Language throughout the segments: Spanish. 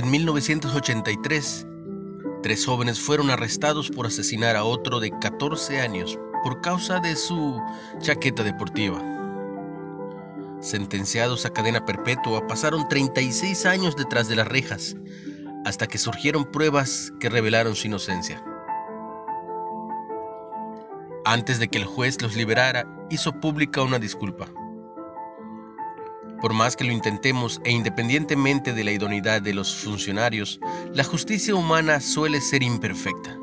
En 1983, tres jóvenes fueron arrestados por asesinar a otro de 14 años por causa de su chaqueta deportiva. Sentenciados a cadena perpetua, pasaron 36 años detrás de las rejas, hasta que surgieron pruebas que revelaron su inocencia. Antes de que el juez los liberara, hizo pública una disculpa. Por más que lo intentemos e independientemente de la idoneidad de los funcionarios, la justicia humana suele ser imperfecta.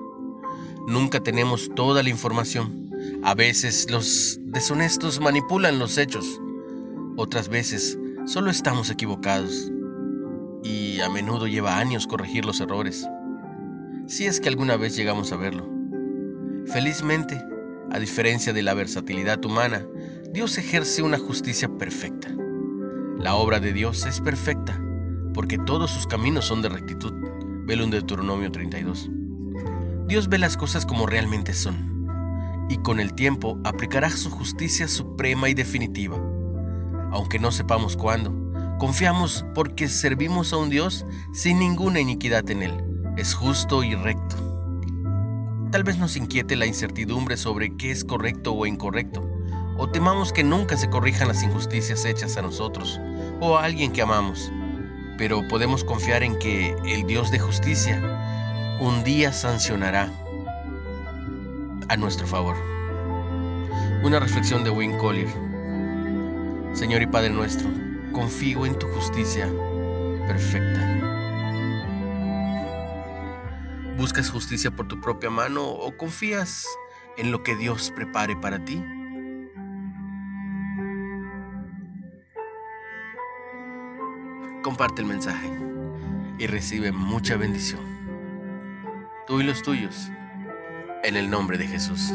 Nunca tenemos toda la información. A veces los deshonestos manipulan los hechos. Otras veces solo estamos equivocados. Y a menudo lleva años corregir los errores. Si es que alguna vez llegamos a verlo. Felizmente, a diferencia de la versatilidad humana, Dios ejerce una justicia perfecta. La obra de Dios es perfecta, porque todos sus caminos son de rectitud. Velo en Deuteronomio 32. Dios ve las cosas como realmente son, y con el tiempo aplicará su justicia suprema y definitiva. Aunque no sepamos cuándo, confiamos porque servimos a un Dios sin ninguna iniquidad en él. Es justo y recto. Tal vez nos inquiete la incertidumbre sobre qué es correcto o incorrecto, o temamos que nunca se corrijan las injusticias hechas a nosotros o a alguien que amamos, pero podemos confiar en que el Dios de justicia un día sancionará a nuestro favor. Una reflexión de Wayne Collier. Señor y Padre nuestro, confío en tu justicia perfecta. ¿Buscas justicia por tu propia mano o confías en lo que Dios prepare para ti? Comparte el mensaje y recibe mucha bendición. Tú y los tuyos, en el nombre de Jesús.